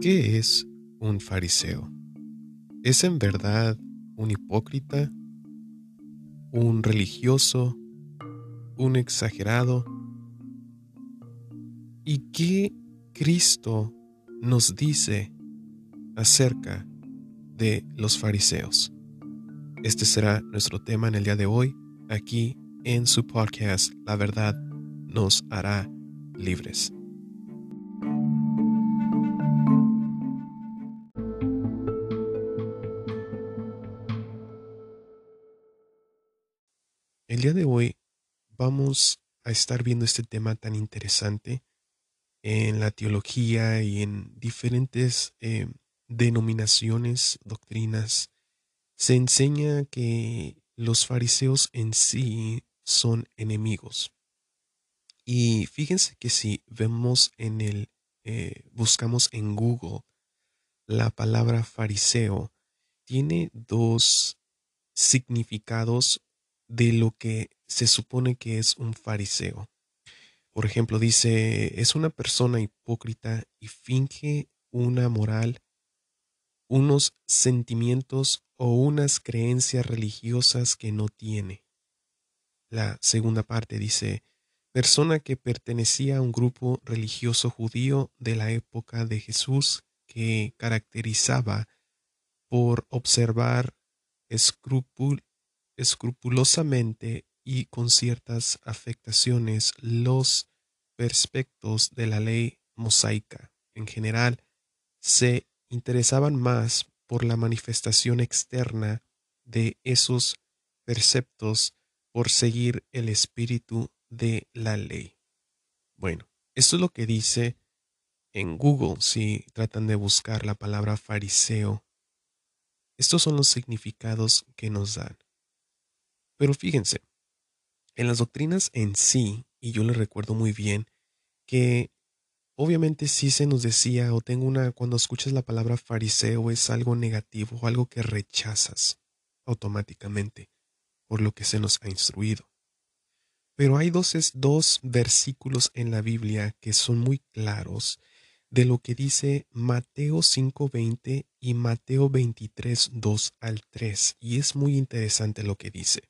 ¿Qué es un fariseo? ¿Es en verdad un hipócrita? ¿Un religioso? ¿Un exagerado? ¿Y qué Cristo nos dice acerca de los fariseos? Este será nuestro tema en el día de hoy, aquí en su podcast La verdad nos hará libres. El día de hoy vamos a estar viendo este tema tan interesante en la teología y en diferentes eh, denominaciones, doctrinas. Se enseña que los fariseos en sí son enemigos. Y fíjense que si vemos en el, eh, buscamos en Google la palabra fariseo, tiene dos significados de lo que se supone que es un fariseo. Por ejemplo, dice, es una persona hipócrita y finge una moral, unos sentimientos o unas creencias religiosas que no tiene. La segunda parte dice, persona que pertenecía a un grupo religioso judío de la época de Jesús que caracterizaba por observar escrupulosamente y con ciertas afectaciones los perspectos de la ley mosaica. En general, se interesaban más por la manifestación externa de esos preceptos por seguir el espíritu de la ley. Bueno, esto es lo que dice en Google si tratan de buscar la palabra fariseo. Estos son los significados que nos dan. Pero fíjense, en las doctrinas en sí, y yo le recuerdo muy bien, que obviamente sí se nos decía, o tengo una, cuando escuchas la palabra fariseo es algo negativo o algo que rechazas automáticamente por lo que se nos ha instruido. Pero hay dos, versículos en la Biblia que son muy claros de lo que dice Mateo 5.20 y Mateo 23, 2 al 3. Y es muy interesante lo que dice.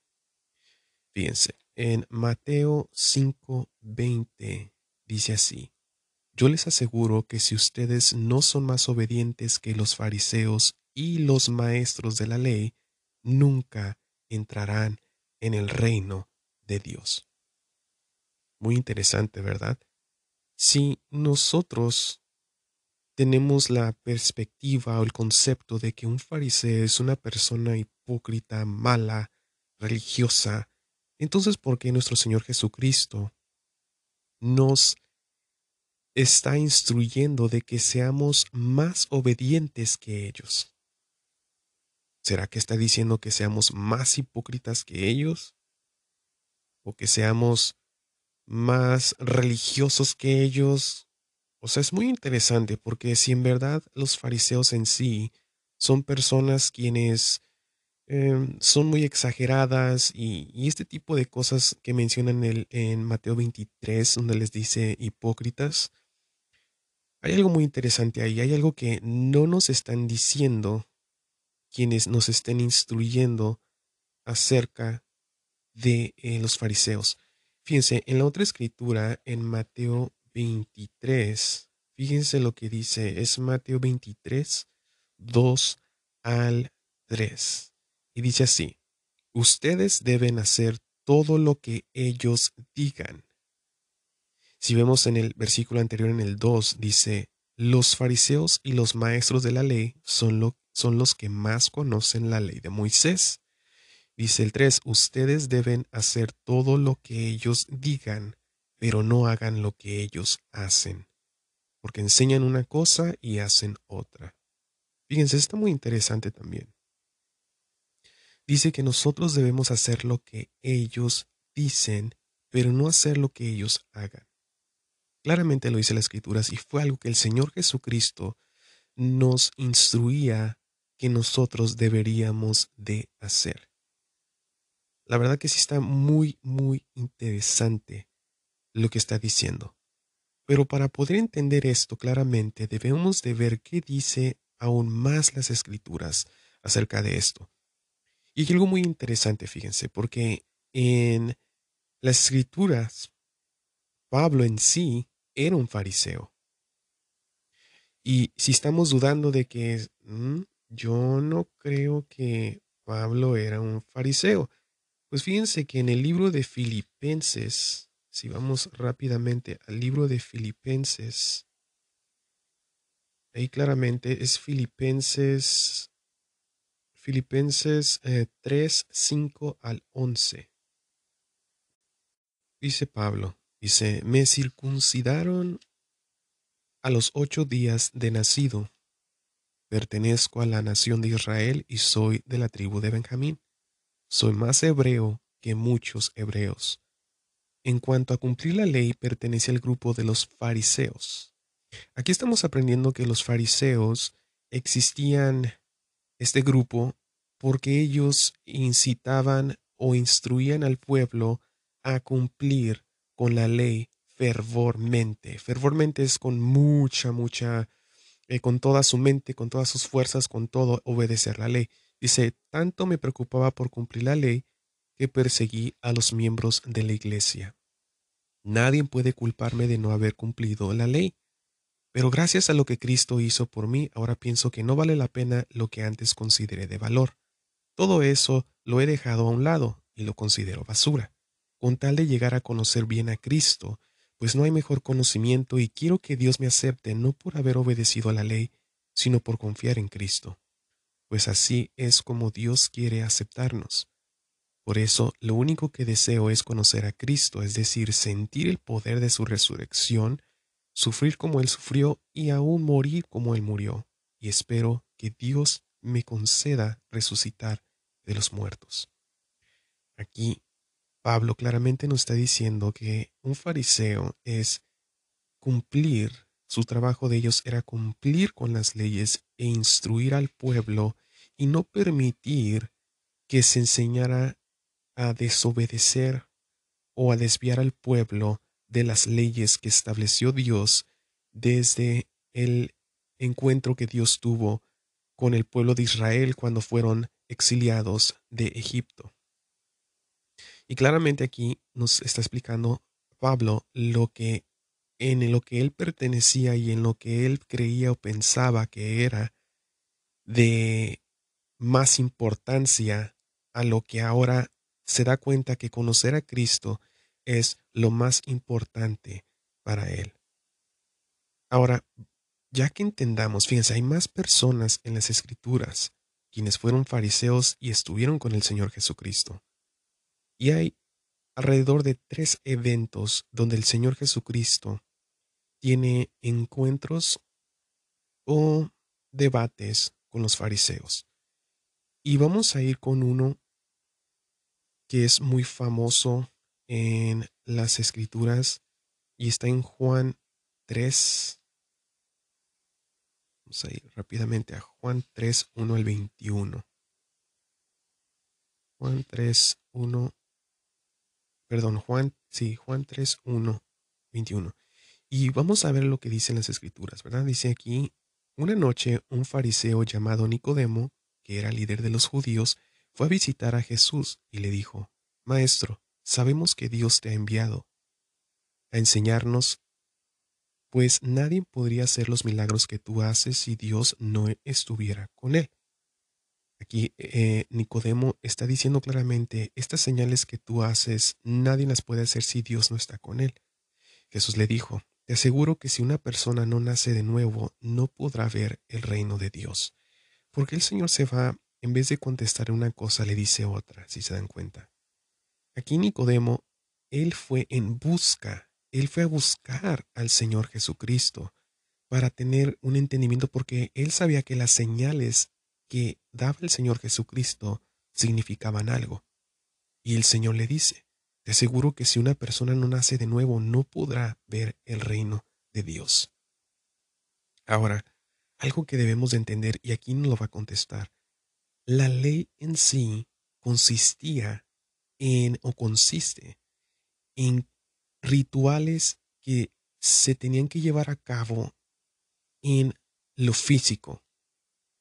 Fíjense, en Mateo 5:20 dice así, yo les aseguro que si ustedes no son más obedientes que los fariseos y los maestros de la ley, nunca entrarán en el reino de Dios. Muy interesante, ¿verdad? Si nosotros tenemos la perspectiva o el concepto de que un fariseo es una persona hipócrita, mala, religiosa, entonces, ¿por qué nuestro Señor Jesucristo nos está instruyendo de que seamos más obedientes que ellos? ¿Será que está diciendo que seamos más hipócritas que ellos? ¿O que seamos más religiosos que ellos? O sea, es muy interesante porque si en verdad los fariseos en sí son personas quienes Em, son muy exageradas y, este tipo de cosas que mencionan el, en Mateo 23, donde les dice hipócritas. Hay algo muy interesante ahí, hay algo que no nos están diciendo quienes nos estén instruyendo acerca de eh, los fariseos. Fíjense, en la otra escritura, en Mateo 23, fíjense lo que dice, es Mateo 23, 2 al 3. Y dice así, ustedes deben hacer todo lo que ellos digan. Si vemos en el versículo anterior, en el 2, dice, los fariseos y los maestros de la ley son, son los que más conocen la ley de Moisés. Dice el 3, ustedes deben hacer todo lo que ellos digan, pero no hagan lo que ellos hacen, porque enseñan una cosa y hacen otra. Fíjense, está muy interesante también dice que nosotros debemos hacer lo que ellos dicen, pero no hacer lo que ellos hagan. Claramente lo dice la Escritura y fue algo que el Señor Jesucristo nos instruía que nosotros deberíamos de hacer. La verdad que sí está muy, muy interesante lo que está diciendo. Pero para poder entender esto claramente debemos de ver qué dice aún más las escrituras acerca de esto. Y algo muy interesante, fíjense, porque en las escrituras, Pablo en sí era un fariseo. Y si estamos dudando de que mm, yo no creo que Pablo era un fariseo, pues fíjense que en el libro de Filipenses, si vamos rápidamente al libro de Filipenses, ahí claramente es Filipenses, Filipenses 3, eh, 5 al 11. Dice Pablo, dice, me circuncidaron a los ocho días de nacido. Pertenezco a la nación de Israel y soy de la tribu de Benjamín. Soy más hebreo que muchos hebreos. En cuanto a cumplir la ley, pertenece al grupo de los fariseos. Aquí estamos aprendiendo que los fariseos existían este grupo porque ellos incitaban o instruían al pueblo a cumplir con la ley fervormente. Fervormente es con mucha, mucha, eh, con toda su mente, con todas sus fuerzas, con todo obedecer la ley. Dice, tanto me preocupaba por cumplir la ley que perseguí a los miembros de la iglesia. Nadie puede culparme de no haber cumplido la ley. Pero gracias a lo que Cristo hizo por mí, ahora pienso que no vale la pena lo que antes consideré de valor. Todo eso lo he dejado a un lado y lo considero basura, con tal de llegar a conocer bien a Cristo pues no hay mejor conocimiento y quiero que Dios me acepte no por haber obedecido a la ley, sino por confiar en Cristo, pues así es como Dios quiere aceptarnos. Por eso lo único que deseo es conocer a Cristo, es decir, sentir el poder de su resurrección, sufrir como Él sufrió y aún morir como Él murió, y espero que Dios me conceda resucitar de los muertos. Aquí Pablo claramente nos está diciendo que un fariseo es cumplir, su trabajo de ellos era cumplir con las leyes e instruir al pueblo y no permitir que se enseñara a desobedecer o a desviar al pueblo de las leyes que estableció Dios desde el encuentro que Dios tuvo con el pueblo de Israel cuando fueron exiliados de Egipto. Y claramente aquí nos está explicando Pablo lo que en lo que él pertenecía y en lo que él creía o pensaba que era de más importancia a lo que ahora se da cuenta que conocer a Cristo es lo más importante para él. Ahora, ya que entendamos, fíjense, hay más personas en las escrituras quienes fueron fariseos y estuvieron con el Señor Jesucristo. Y hay alrededor de tres eventos donde el Señor Jesucristo tiene encuentros o debates con los fariseos. Y vamos a ir con uno que es muy famoso en las escrituras y está en Juan 3. Vamos a ir rápidamente a Juan 3, 1 al 21. Juan 3, 1 perdón, Juan, sí, Juan 3, 1, 21. Y vamos a ver lo que dicen las escrituras, ¿verdad? Dice aquí, una noche un fariseo llamado Nicodemo, que era líder de los judíos, fue a visitar a Jesús y le dijo, Maestro, sabemos que Dios te ha enviado a enseñarnos, pues nadie podría hacer los milagros que tú haces si Dios no estuviera con él. Aquí eh, Nicodemo está diciendo claramente, estas señales que tú haces, nadie las puede hacer si Dios no está con él. Jesús le dijo, te aseguro que si una persona no nace de nuevo, no podrá ver el reino de Dios. Porque el Señor se va, en vez de contestar una cosa, le dice otra, si se dan cuenta. Aquí Nicodemo, él fue en busca, él fue a buscar al Señor Jesucristo para tener un entendimiento porque él sabía que las señales que daba el Señor Jesucristo significaban algo. Y el Señor le dice, te aseguro que si una persona no nace de nuevo no podrá ver el reino de Dios. Ahora, algo que debemos de entender, y aquí no lo va a contestar, la ley en sí consistía en o consiste en rituales que se tenían que llevar a cabo en lo físico,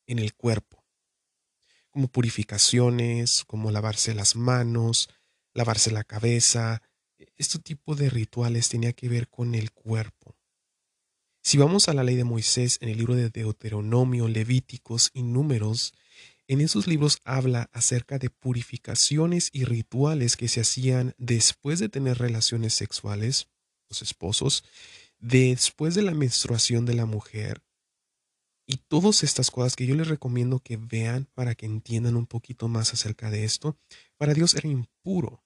en el cuerpo, como purificaciones, como lavarse las manos, lavarse la cabeza. Este tipo de rituales tenía que ver con el cuerpo. Si vamos a la ley de Moisés en el libro de Deuteronomio, Levíticos y Números, en esos libros habla acerca de purificaciones y rituales que se hacían después de tener relaciones sexuales, los esposos, después de la menstruación de la mujer, y todas estas cosas que yo les recomiendo que vean para que entiendan un poquito más acerca de esto, para Dios era impuro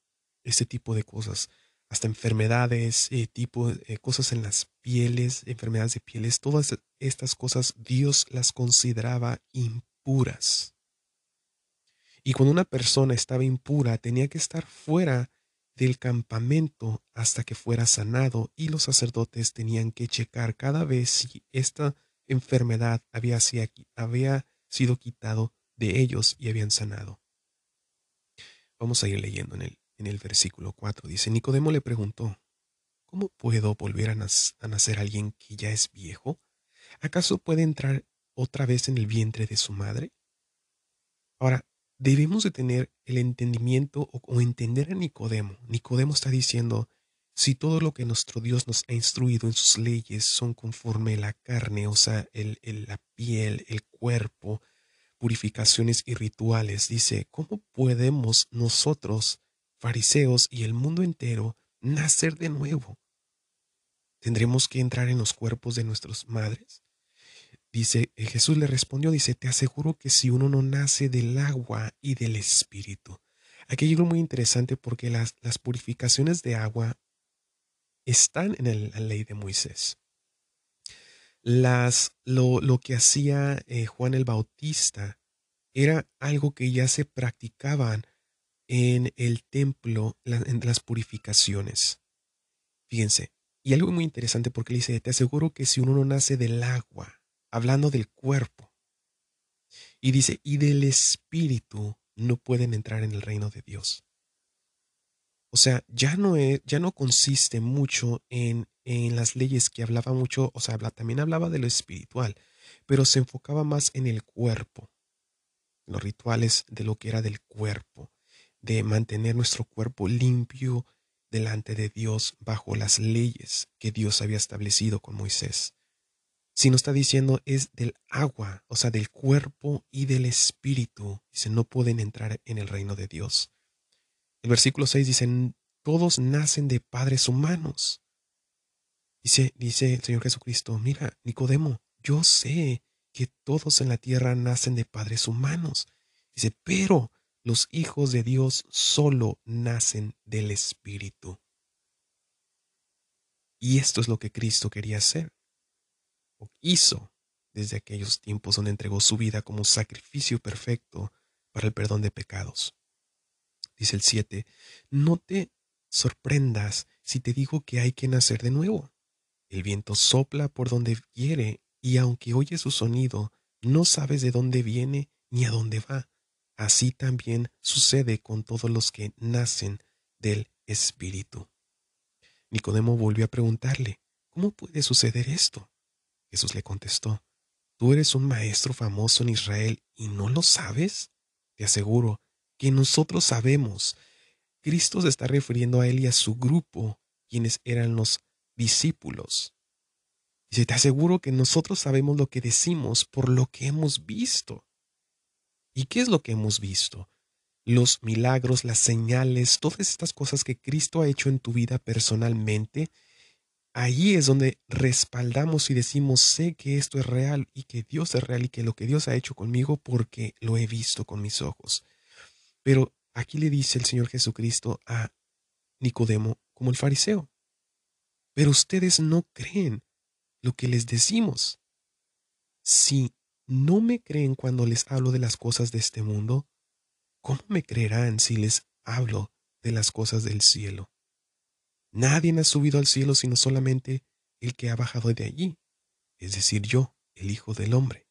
este tipo de cosas, hasta enfermedades, eh, tipo, eh, cosas en las pieles, enfermedades de pieles, todas estas cosas Dios las consideraba impuras. Y cuando una persona estaba impura, tenía que estar fuera del campamento hasta que fuera sanado y los sacerdotes tenían que checar cada vez si esta enfermedad había, había sido quitado de ellos y habían sanado. Vamos a ir leyendo en el, en el versículo 4. Dice, Nicodemo le preguntó, ¿cómo puedo volver a, a nacer alguien que ya es viejo? ¿Acaso puede entrar otra vez en el vientre de su madre? Ahora, debemos de tener el entendimiento o, entender a Nicodemo. Nicodemo está diciendo, si todo lo que nuestro Dios nos ha instruido en sus leyes son conforme la carne, o sea, el, la piel, el cuerpo, purificaciones y rituales, dice, ¿cómo podemos nosotros, fariseos y el mundo entero, nacer de nuevo? ¿Tendremos que entrar en los cuerpos de nuestras madres? Dice, eh, Jesús le respondió, dice, te aseguro que si uno no nace del agua y del espíritu. Aquí hay algo muy interesante porque las, las purificaciones de agua están en la ley de Moisés. Las, lo, lo que hacía eh, Juan el Bautista era algo que ya se practicaban en el templo, en las purificaciones. Fíjense, y algo muy interesante porque le dice, te aseguro que si uno no nace del agua hablando del cuerpo. Y dice, y del espíritu no pueden entrar en el reino de Dios. O sea, ya no, ya no consiste mucho en, en las leyes que hablaba mucho, o sea, también hablaba de lo espiritual, pero se enfocaba más en el cuerpo, los rituales de lo que era del cuerpo, de mantener nuestro cuerpo limpio delante de Dios bajo las leyes que Dios había establecido con Moisés sino está diciendo es del agua, o sea, del cuerpo y del espíritu. Dice, no pueden entrar en el reino de Dios. El versículo 6 dice, todos nacen de padres humanos. Dice, dice el Señor Jesucristo, mira, Nicodemo, yo sé que todos en la tierra nacen de padres humanos. Dice, pero los hijos de Dios solo nacen del Espíritu. Y esto es lo que Cristo quería hacer hizo desde aquellos tiempos donde entregó su vida como sacrificio perfecto para el perdón de pecados. Dice el 7, no te sorprendas si te digo que hay que nacer de nuevo. El viento sopla por donde quiere y aunque oyes su sonido, no sabes de dónde viene ni a dónde va. Así también sucede con todos los que nacen del Espíritu. Nicodemo volvió a preguntarle, ¿cómo puede suceder esto? Jesús le contestó, ¿tú eres un maestro famoso en Israel y no lo sabes? Te aseguro que nosotros sabemos. Cristo se está refiriendo a él y a su grupo, quienes eran los discípulos. Dice, te aseguro que nosotros sabemos lo que decimos por lo que hemos visto. ¿Y qué es lo que hemos visto? Los milagros, las señales, todas estas cosas que Cristo ha hecho en tu vida personalmente Allí es donde respaldamos y decimos, sé que esto es real y que Dios es real y que lo que Dios ha hecho conmigo porque lo he visto con mis ojos. Pero aquí le dice el Señor Jesucristo a Nicodemo como el fariseo. Pero ustedes no creen lo que les decimos. Si no me creen cuando les hablo de las cosas de este mundo, ¿cómo me creerán si les hablo de las cosas del cielo? Nadie ha subido al cielo sino solamente el que ha bajado de allí, es decir, yo, el Hijo del Hombre.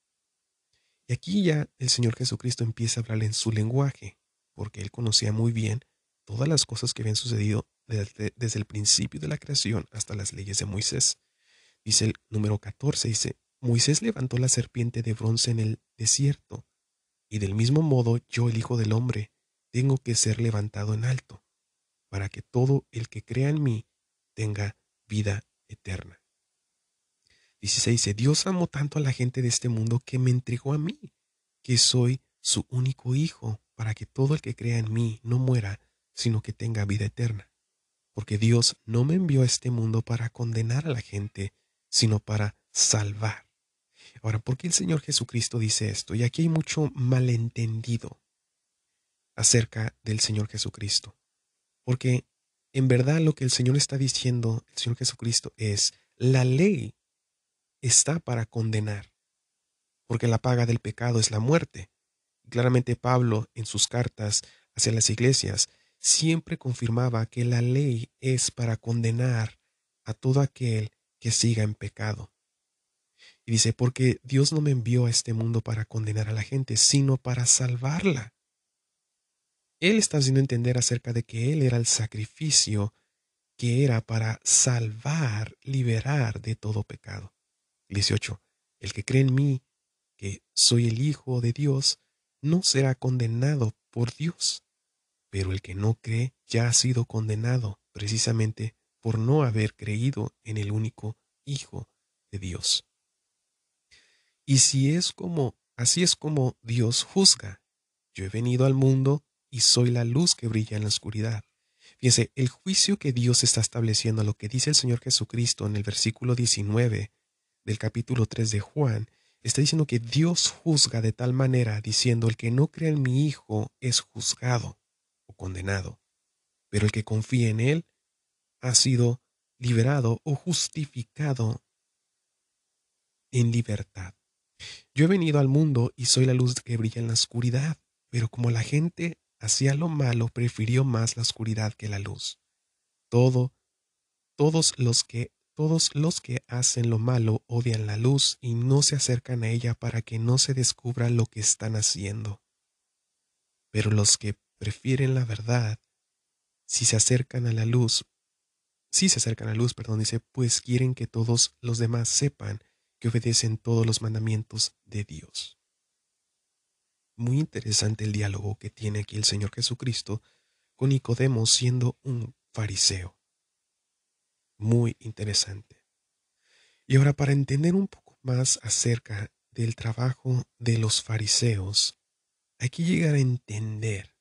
Y aquí ya el Señor Jesucristo empieza a hablar en su lenguaje, porque él conocía muy bien todas las cosas que habían sucedido desde, el principio de la creación hasta las leyes de Moisés. Dice el número 14, dice, Moisés levantó la serpiente de bronce en el desierto, y del mismo modo yo, el Hijo del Hombre, tengo que ser levantado en alto, para que todo el que crea en mí tenga vida eterna. 16 dice, Dios amó tanto a la gente de este mundo que me entregó a mí, que soy su único Hijo, para que todo el que crea en mí no muera, sino que tenga vida eterna. Porque Dios no me envió a este mundo para condenar a la gente, sino para salvar. Ahora, ¿por qué el Señor Jesucristo dice esto? Y aquí hay mucho malentendido acerca del Señor Jesucristo. Porque en verdad lo que el Señor está diciendo, el Señor Jesucristo, es, la ley está para condenar, porque la paga del pecado es la muerte. Claramente Pablo en sus cartas hacia las iglesias siempre confirmaba que la ley es para condenar a todo aquel que siga en pecado. Y dice, porque Dios no me envió a este mundo para condenar a la gente, sino para salvarla. Él está haciendo entender acerca de que Él era el sacrificio que era para salvar, liberar de todo pecado. 18. El que cree en mí, que soy el Hijo de Dios, no será condenado por Dios. Pero el que no cree ya ha sido condenado precisamente por no haber creído en el único Hijo de Dios. Y si es como, así es como Dios juzga. Yo he venido al mundo y soy la luz que brilla en la oscuridad. Fíjense, el juicio que Dios está estableciendo, lo que dice el Señor Jesucristo en el versículo 19 del capítulo 3 de Juan, está diciendo que Dios juzga de tal manera, diciendo, el que no cree en mi Hijo es juzgado o condenado, pero el que confía en Él ha sido liberado o justificado en libertad. Yo he venido al mundo y soy la luz que brilla en la oscuridad, pero como la gente hacía lo malo, prefirió más la oscuridad que la luz. Todo, todos los que todos los que hacen lo malo odian la luz y no se acercan a ella para que no se descubra lo que están haciendo. Pero los que prefieren la verdad, si se acercan a la luz, si se acercan a la luz, perdón, dice, pues quieren que todos los demás sepan que obedecen todos los mandamientos de Dios. Muy interesante el diálogo que tiene aquí el Señor Jesucristo con Nicodemo siendo un fariseo. Muy interesante. Y ahora para entender un poco más acerca del trabajo de los fariseos, hay que llegar a entender.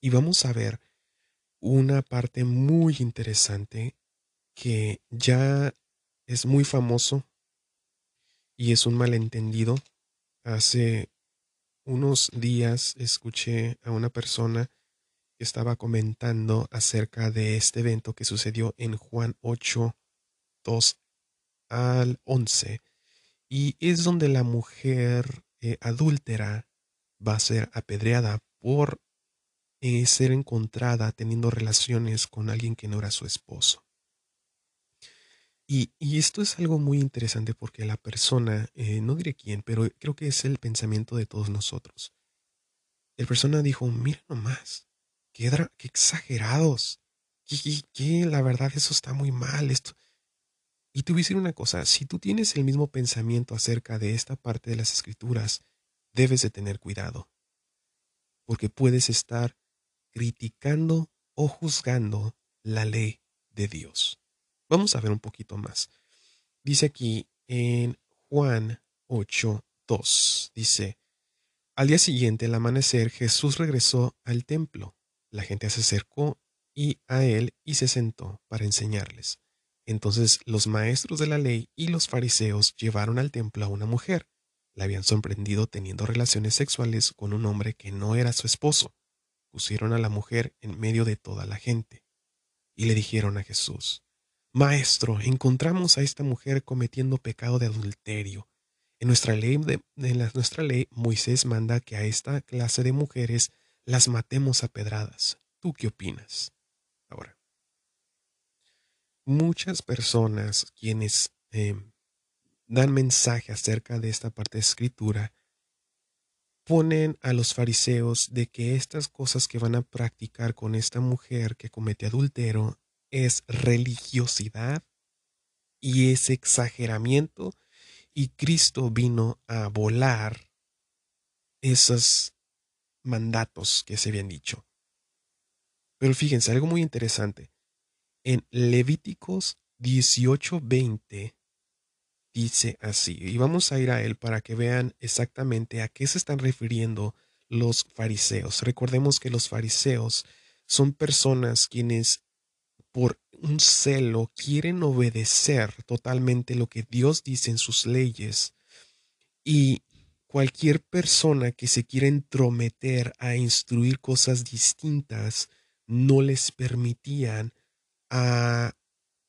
Y vamos a ver una parte muy interesante que ya es muy famoso y es un malentendido. Hace unos días escuché a una persona que estaba comentando acerca de este evento que sucedió en Juan 8, 2 al 11, y es donde la mujer eh, adúltera va a ser apedreada por eh, ser encontrada teniendo relaciones con alguien que no era su esposo. Y, esto es algo muy interesante porque la persona, eh, no diré quién, pero creo que es el pensamiento de todos nosotros. El persona dijo, mira nomás, qué, qué exagerados, que, la verdad eso está muy mal. Esto. Y te voy a decir una cosa, si tú tienes el mismo pensamiento acerca de esta parte de las escrituras, debes de tener cuidado, porque puedes estar criticando o juzgando la ley de Dios. Vamos a ver un poquito más. Dice aquí en Juan 8, 2, dice, al día siguiente, al amanecer, Jesús regresó al templo. La gente se acercó y a él y se sentó para enseñarles. Entonces los maestros de la ley y los fariseos llevaron al templo a una mujer. La habían sorprendido teniendo relaciones sexuales con un hombre que no era su esposo. Pusieron a la mujer en medio de toda la gente. Y le dijeron a Jesús, Maestro, encontramos a esta mujer cometiendo pecado de adulterio. En nuestra ley, en nuestra ley, Moisés manda que a esta clase de mujeres las matemos a pedradas. ¿Tú qué opinas? Ahora, muchas personas quienes em, dan mensaje acerca de esta parte de escritura ponen a los fariseos de que estas cosas que van a practicar con esta mujer que comete adultero es religiosidad y es exageramiento y Cristo vino a volar esos mandatos que se habían dicho. Pero fíjense, algo muy interesante. En Levíticos 18:20 dice así, y vamos a ir a él para que vean exactamente a qué se están refiriendo los fariseos. Recordemos que los fariseos son personas quienes por un celo quieren obedecer totalmente lo que Dios dice en sus leyes y cualquier persona que se quiera entrometer a instruir cosas distintas no les permitían a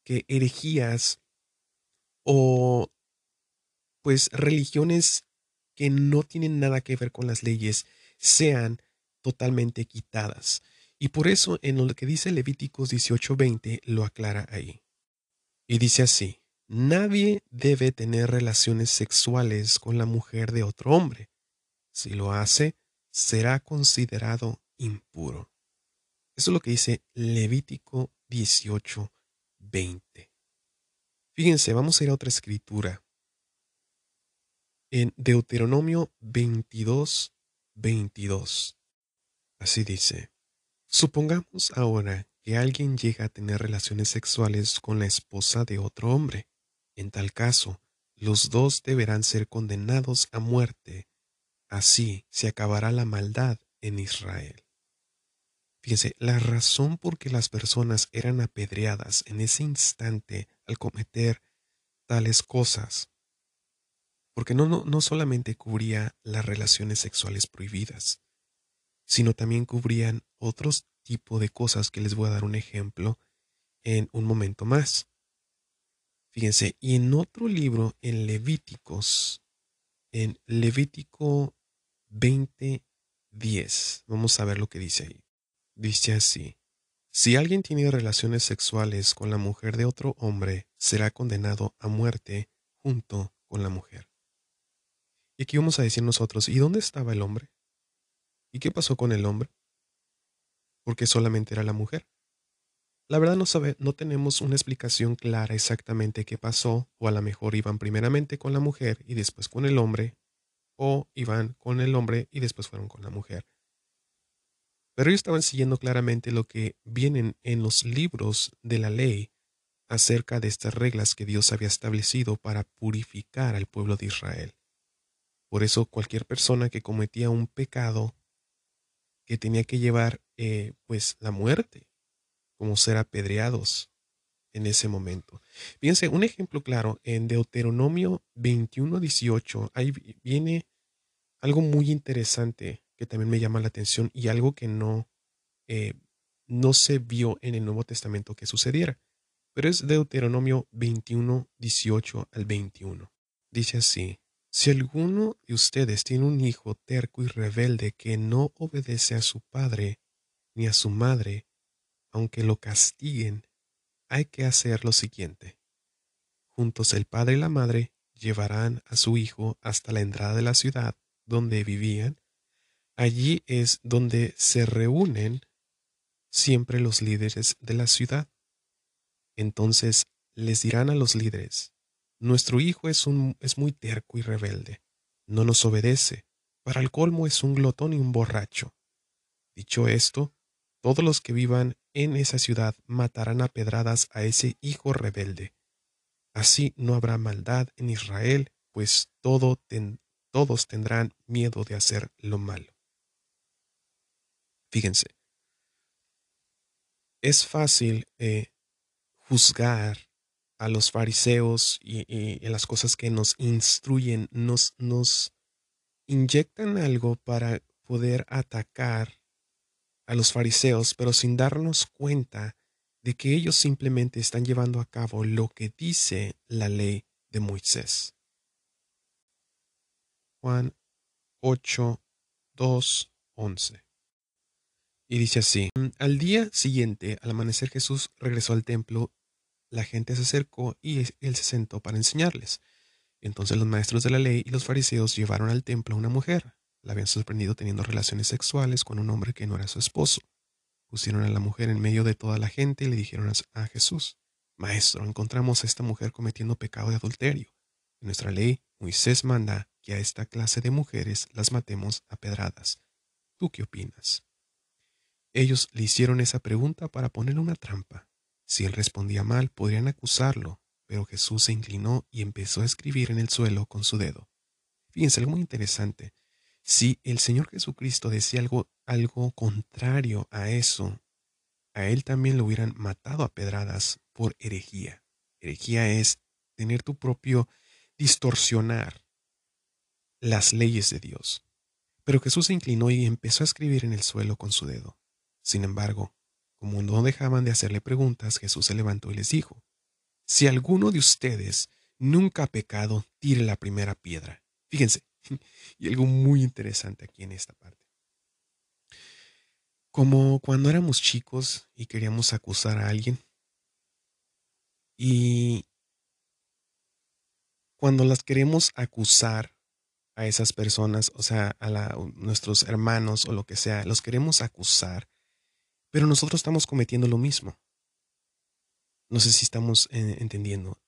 que herejías o pues religiones que no tienen nada que ver con las leyes sean totalmente quitadas. Y por eso en lo que dice Levíticos 18:20 lo aclara ahí. Y dice así, nadie debe tener relaciones sexuales con la mujer de otro hombre. Si lo hace, será considerado impuro. Eso es lo que dice Levítico 18:20. Fíjense, vamos a ir a otra escritura. En Deuteronomio 22, 22. Así dice. Supongamos ahora que alguien llega a tener relaciones sexuales con la esposa de otro hombre. En tal caso, los dos deberán ser condenados a muerte. Así se acabará la maldad en Israel. Fíjense, la razón por que las personas eran apedreadas en ese instante al cometer tales cosas, porque no, no, no solamente cubría las relaciones sexuales prohibidas, sino también cubrían otros tipos de cosas que les voy a dar un ejemplo en un momento más. Fíjense, y en otro libro, en Levíticos, en Levítico 20:10, vamos a ver lo que dice ahí. Dice así, si alguien tiene relaciones sexuales con la mujer de otro hombre, será condenado a muerte junto con la mujer. Y aquí vamos a decir nosotros, ¿y dónde estaba el hombre? ¿Y qué pasó con el hombre? Porque solamente era la mujer. La verdad no sabe, no tenemos una explicación clara exactamente qué pasó, o a lo mejor iban primeramente con la mujer y después con el hombre, o iban con el hombre y después fueron con la mujer. Pero ellos estaban siguiendo claramente lo que vienen en los libros de la ley acerca de estas reglas que Dios había establecido para purificar al pueblo de Israel. Por eso cualquier persona que cometía un pecado que tenía que llevar eh, pues la muerte, como ser apedreados en ese momento. Fíjense, un ejemplo claro, en Deuteronomio 21, 18, ahí viene algo muy interesante que también me llama la atención y algo que no, eh, no se vio en el Nuevo Testamento que sucediera. Pero es Deuteronomio 21, 18 al 21. Dice así, si alguno de ustedes tiene un hijo terco y rebelde que no obedece a su padre ni a su madre, aunque lo castiguen, hay que hacer lo siguiente. Juntos el padre y la madre llevarán a su hijo hasta la entrada de la ciudad donde vivían. Allí es donde se reúnen siempre los líderes de la ciudad. Entonces les dirán a los líderes, nuestro hijo es, un, es muy terco y rebelde. No nos obedece. Para el colmo es un glotón y un borracho. Dicho esto, todos los que vivan en esa ciudad matarán a pedradas a ese hijo rebelde. Así no habrá maldad en Israel, pues todo todos tendrán miedo de hacer lo malo. Fíjense, es fácil eh, juzgar a los fariseos y, las cosas que nos instruyen, nos, nos inyectan algo para poder atacar a los fariseos, pero sin darnos cuenta de que ellos simplemente están llevando a cabo lo que dice la ley de Moisés. Juan 8, 2, 11. Y dice así, al día siguiente, al amanecer Jesús regresó al templo la gente se acercó y él se sentó para enseñarles. Entonces los maestros de la ley y los fariseos llevaron al templo a una mujer, La habían sorprendido teniendo relaciones sexuales con un hombre que no era su esposo. Pusieron a la mujer en medio de toda la gente y le dijeron a Jesús, Maestro, encontramos a esta mujer cometiendo pecado de adulterio. En nuestra ley, Moisés manda que a esta clase de mujeres las matemos a pedradas. ¿Tú qué opinas? Ellos le hicieron esa pregunta para ponerle una trampa. Si él respondía mal, podrían acusarlo, pero Jesús se inclinó y empezó a escribir en el suelo con su dedo. Fíjense, algo muy interesante. Si el Señor Jesucristo decía algo, algo contrario a eso, a él también lo hubieran matado a pedradas por herejía. Herejía es tener tu propio distorsionar las leyes de Dios. Pero Jesús se inclinó y empezó a escribir en el suelo con su dedo. Sin embargo, como no dejaban de hacerle preguntas, Jesús se levantó y les dijo, Si alguno de ustedes nunca ha pecado, tire la primera piedra. Fíjense, y algo muy interesante aquí en esta parte. Como cuando éramos chicos y queríamos acusar a alguien, y cuando las queremos acusar a esas personas, o sea, a nuestros hermanos o lo que sea, los queremos acusar, pero nosotros estamos cometiendo lo mismo. No sé si estamos eh, entendiendo.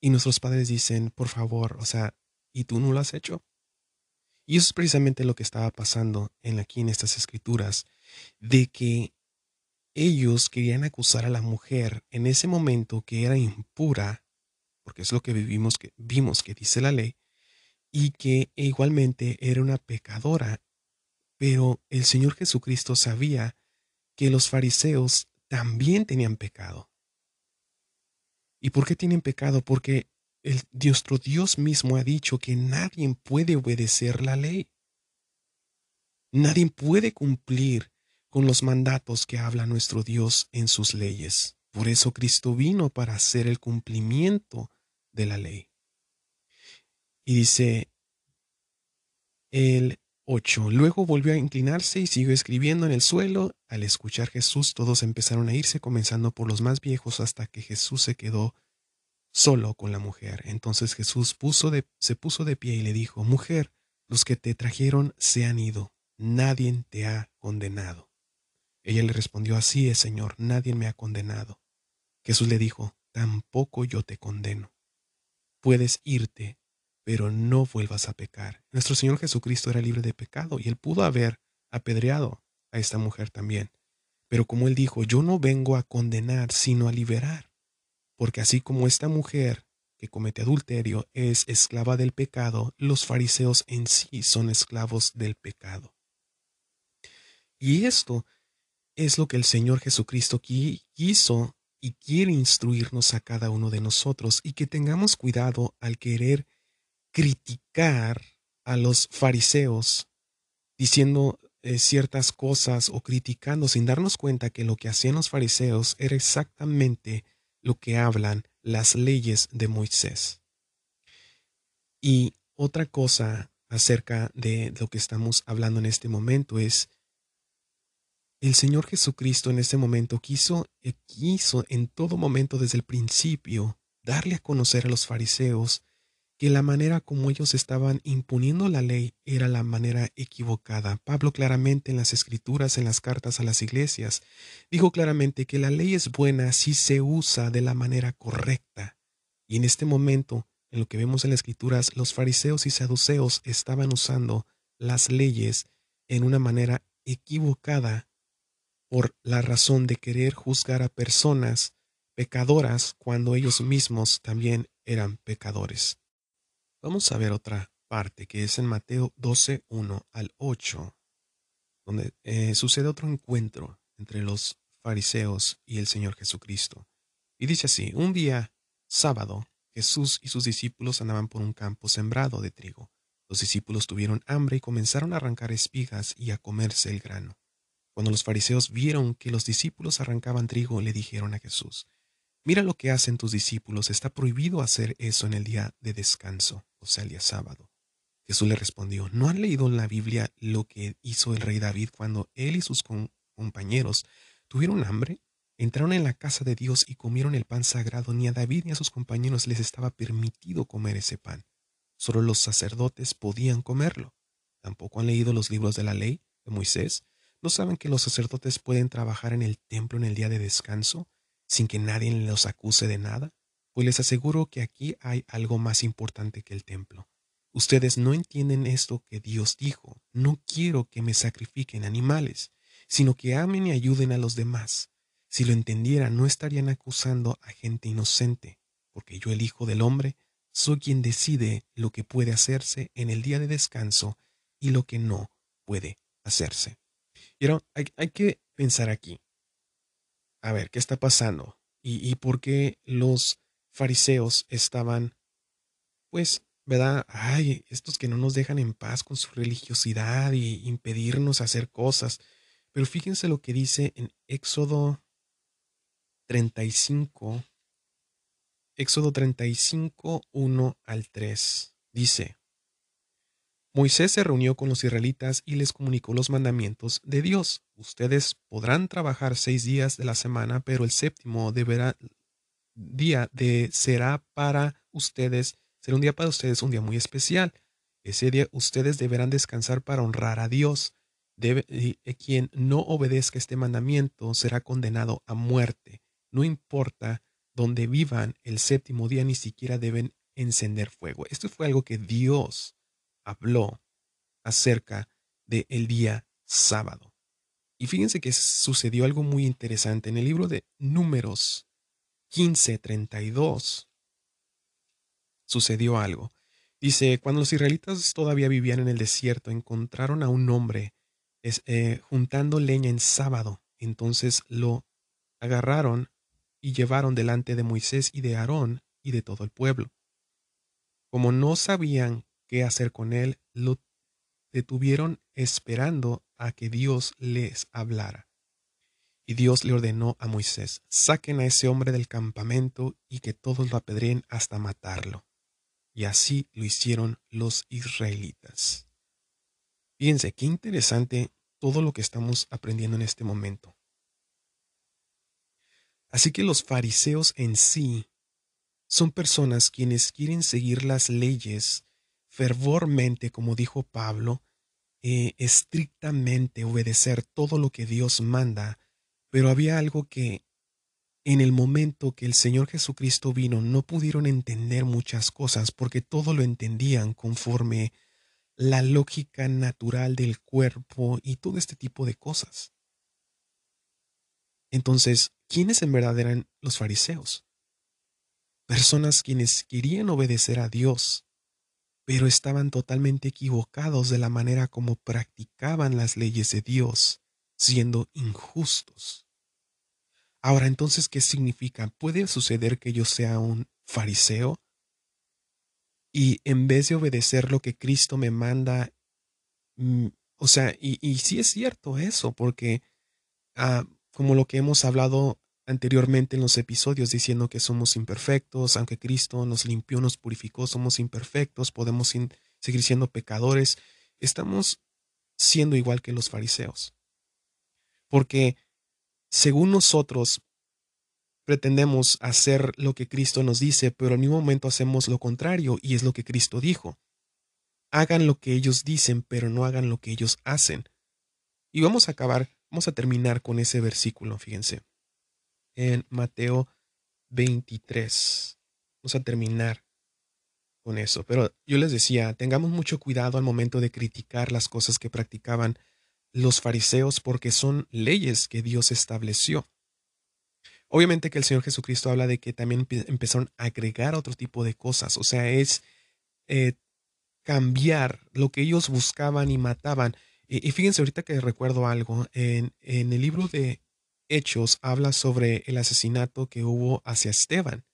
Y nuestros padres dicen, por favor, o sea, ¿y tú no lo has hecho? Y eso es precisamente lo que estaba pasando en aquí en estas escrituras, de que ellos querían acusar a la mujer en ese momento que era impura, porque es lo que vivimos que vimos que dice la ley, y que igualmente era una pecadora. Pero el Señor Jesucristo sabía que los fariseos también tenían pecado. ¿Y por qué tienen pecado? Porque el, nuestro Dios mismo ha dicho que nadie puede obedecer la ley. Nadie puede cumplir con los mandatos que habla nuestro Dios en sus leyes. Por eso Cristo vino para hacer el cumplimiento de la ley. Y dice el 8. Luego volvió a inclinarse y siguió escribiendo en el suelo. Al escuchar Jesús, todos empezaron a irse, comenzando por los más viejos, hasta que Jesús se quedó solo con la mujer. Entonces Jesús se puso de pie y le dijo, Mujer, los que te trajeron se han ido, nadie te ha condenado. Ella le respondió, Así es, Señor, nadie me ha condenado. Jesús le dijo, Tampoco yo te condeno. Puedes irte, pero no vuelvas a pecar. Nuestro Señor Jesucristo era libre de pecado y él pudo haber apedreado a esta mujer también. Pero como él dijo, yo no vengo a condenar, sino a liberar. Porque así como esta mujer que comete adulterio es esclava del pecado, los fariseos en sí son esclavos del pecado. Y esto es lo que el Señor Jesucristo quiso y quiere instruirnos a cada uno de nosotros y que tengamos cuidado al querer criticar a los fariseos diciendo eh, ciertas cosas o criticando sin darnos cuenta que lo que hacían los fariseos era exactamente lo que hablan las leyes de Moisés. Y otra cosa acerca de lo que estamos hablando en este momento es el Señor Jesucristo en este momento quiso, eh, quiso en todo momento desde el principio darle a conocer a los fariseos que la manera como ellos estaban imponiendo la ley era la manera equivocada. Pablo claramente en las escrituras, en las cartas a las iglesias, dijo claramente que la ley es buena si se usa de la manera correcta. Y en este momento, en lo que vemos en las escrituras, los fariseos y saduceos estaban usando las leyes en una manera equivocada por la razón de querer juzgar a personas pecadoras cuando ellos mismos también eran pecadores. Vamos a ver otra parte que es en Mateo 12, 1 al 8, donde eh, sucede otro encuentro entre los fariseos y el Señor Jesucristo. Y dice así, un día, sábado, Jesús y sus discípulos andaban por un campo sembrado de trigo. Los discípulos tuvieron hambre y comenzaron a arrancar espigas y a comerse el grano. Cuando los fariseos vieron que los discípulos arrancaban trigo, le dijeron a Jesús, Mira lo que hacen tus discípulos, está prohibido hacer eso en el día de descanso, o sea, el día sábado. Jesús le respondió, ¿no han leído en la Biblia lo que hizo el rey David cuando él y sus compañeros tuvieron hambre? Entraron en la casa de Dios y comieron el pan sagrado. Ni a David ni a sus compañeros les estaba permitido comer ese pan. Solo los sacerdotes podían comerlo. tampoco han leído los libros de la ley de Moisés, no saben que los sacerdotes pueden trabajar en el templo en el día de descanso sin que nadie los acuse de nada. Pues les aseguro que aquí hay algo más importante que el templo. Ustedes no entienden esto que Dios dijo. No quiero que me sacrifiquen animales, sino que amen y ayuden a los demás. Si lo entendieran, no estarían acusando a gente inocente, porque yo el Hijo del Hombre soy quien decide lo que puede hacerse en el día de descanso y lo que no puede hacerse. Y ahora hay, hay que pensar aquí. A ver, ¿qué está pasando? ¿Y, y por qué los fariseos estaban, pues, ¿verdad? Ay, estos que no nos dejan en paz con su religiosidad y impedirnos hacer cosas. Pero fíjense lo que dice en Éxodo 35, Éxodo 35, 1 al 3. Dice, Moisés se reunió con los israelitas y les comunicó los mandamientos de Dios. Ustedes podrán trabajar seis días de la semana, pero el séptimo día será para ustedes, será un día para ustedes, un día muy especial. Ese día ustedes deberán descansar para honrar a Dios. Quien no obedezca este mandamiento será condenado a muerte. No importa dónde vivan, el séptimo día ni siquiera deben encender fuego. Esto fue algo que Dios habló acerca del día sábado. Y fíjense que sucedió algo muy interesante. En el libro de Números 15:32 sucedió algo. Dice, cuando los israelitas todavía vivían en el desierto, encontraron a un hombre eh, juntando leña en sábado. Entonces lo agarraron y llevaron delante de Moisés y de Aarón y de todo el pueblo. Como no sabían qué hacer con él, lo detuvieron esperando a que Dios les hablara. Y Dios le ordenó a Moisés, saquen a ese hombre del campamento y que todos lo apedreen hasta matarlo. Y así lo hicieron los israelitas. Fíjense, qué interesante todo lo que estamos aprendiendo en este momento. Así que los fariseos en sí son personas quienes quieren seguir las leyes fervormente, como dijo Pablo, eh, estrictamente obedecer todo lo que Dios manda, pero había algo que en el momento que el Señor Jesucristo vino no pudieron entender muchas cosas porque todo lo entendían conforme la lógica natural del cuerpo y todo este tipo de cosas. Entonces, ¿quiénes en verdad eran los fariseos? Personas quienes querían obedecer a Dios, pero estaban totalmente equivocados de la manera como practicaban las leyes de Dios, siendo injustos. Ahora, entonces, ¿qué significa? ¿Puede suceder que yo sea un fariseo? Y en vez de obedecer lo que Cristo me manda, mm, o sea, y, sí es cierto eso, porque ah, como lo que hemos hablado anteriormente en los episodios diciendo que somos imperfectos, aunque Cristo nos limpió, nos purificó, somos imperfectos, podemos seguir siendo pecadores, estamos siendo igual que los fariseos. Porque según nosotros pretendemos hacer lo que Cristo nos dice, pero al mismo momento hacemos lo contrario y es lo que Cristo dijo. Hagan lo que ellos dicen, pero no hagan lo que ellos hacen. Y vamos a acabar, vamos a terminar con ese versículo, fíjense en Mateo 23. Vamos a terminar con eso. Pero yo les decía, tengamos mucho cuidado al momento de criticar las cosas que practicaban los fariseos porque son leyes que Dios estableció. Obviamente que el Señor Jesucristo habla de que también empezaron a agregar otro tipo de cosas, o sea, es eh, cambiar lo que ellos buscaban y mataban. Y, fíjense ahorita que recuerdo algo, en, en el libro de Hechos habla sobre el asesinato que hubo hacia Esteban.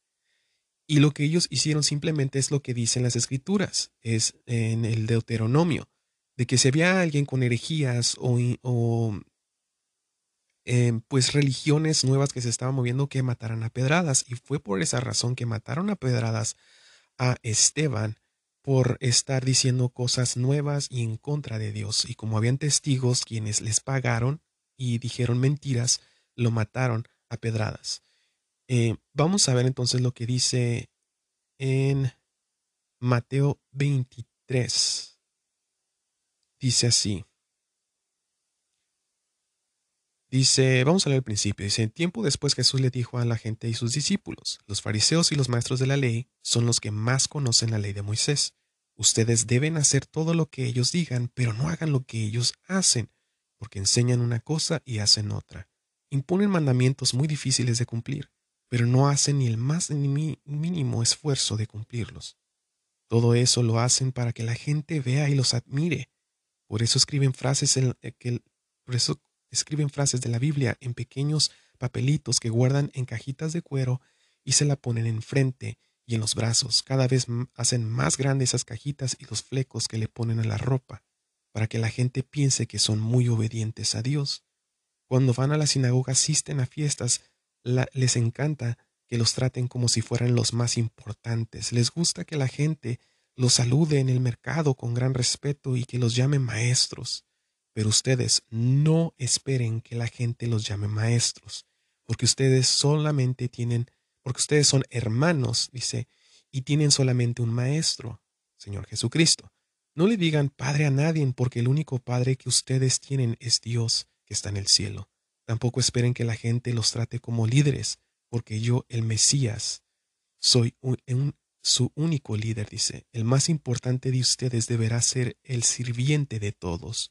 Y lo que ellos hicieron simplemente es lo que dicen las escrituras, es en el Deuteronomio, de que si había alguien con herejías o, em, pues religiones nuevas que se estaban moviendo que mataran a pedradas. Y fue por esa razón que mataron a pedradas a Esteban por estar diciendo cosas nuevas y en contra de Dios. Y como habían testigos quienes les pagaron y dijeron mentiras, lo mataron a pedradas. Eh, vamos a ver entonces lo que dice en Mateo 23. dice así. Dice, vamos a leer el principio. Dice, tiempo después Jesús le dijo a la gente y sus discípulos, los fariseos y los maestros de la ley son los que más conocen la ley de Moisés. Ustedes deben hacer todo lo que ellos digan, pero no hagan lo que ellos hacen, porque enseñan una cosa y hacen otra. Imponen mandamientos muy difíciles de cumplir, pero no hacen ni el más mínimo esfuerzo de cumplirlos. Todo eso lo hacen para que la gente vea y los admire. Por eso escriben frases eh, por eso escriben frases de la Biblia en pequeños papelitos que guardan en cajitas de cuero y se la ponen enfrente y en los brazos. Cada vez hacen más grandes esas cajitas y los flecos que le ponen a la ropa, para que la gente piense que son muy obedientes a Dios. Cuando van a la sinagoga, asisten a fiestas, les encanta que los traten como si fueran los más importantes. Les gusta que la gente los salude en el mercado con gran respeto y que los llame maestros. Pero ustedes no esperen que la gente los llame maestros, porque ustedes solamente tienen, porque ustedes son hermanos, dice, y tienen solamente un maestro, Señor Jesucristo. No le digan Padre a nadie, porque el único Padre que ustedes tienen es Dios, que está en el cielo. Tampoco esperen que la gente los trate como líderes, porque yo, el Mesías, soy su único líder, dice. El más importante de ustedes deberá ser el sirviente de todos.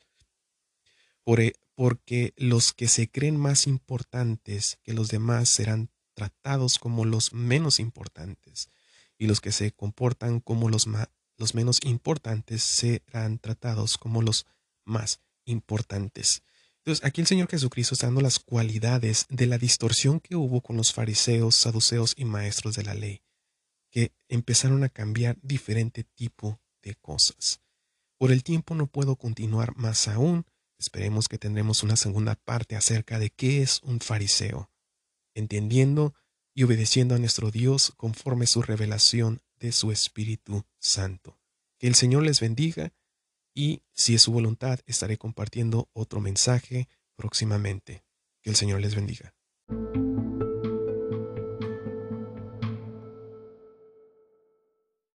Porque los que se creen más importantes que los demás serán tratados como los menos importantes, y los que se comportan como los menos importantes serán tratados como los más importantes. Entonces, aquí el Señor Jesucristo está dando las cualidades de la distorsión que hubo con los fariseos, saduceos y maestros de la ley, que empezaron a cambiar diferente tipo de cosas. Por el tiempo no puedo continuar más aún, Esperemos que tendremos una segunda parte acerca de qué es un fariseo, entendiendo y obedeciendo a nuestro Dios conforme su revelación de su Espíritu Santo. Que el Señor les bendiga y, si es su voluntad, estaré compartiendo otro mensaje próximamente. Que el Señor les bendiga.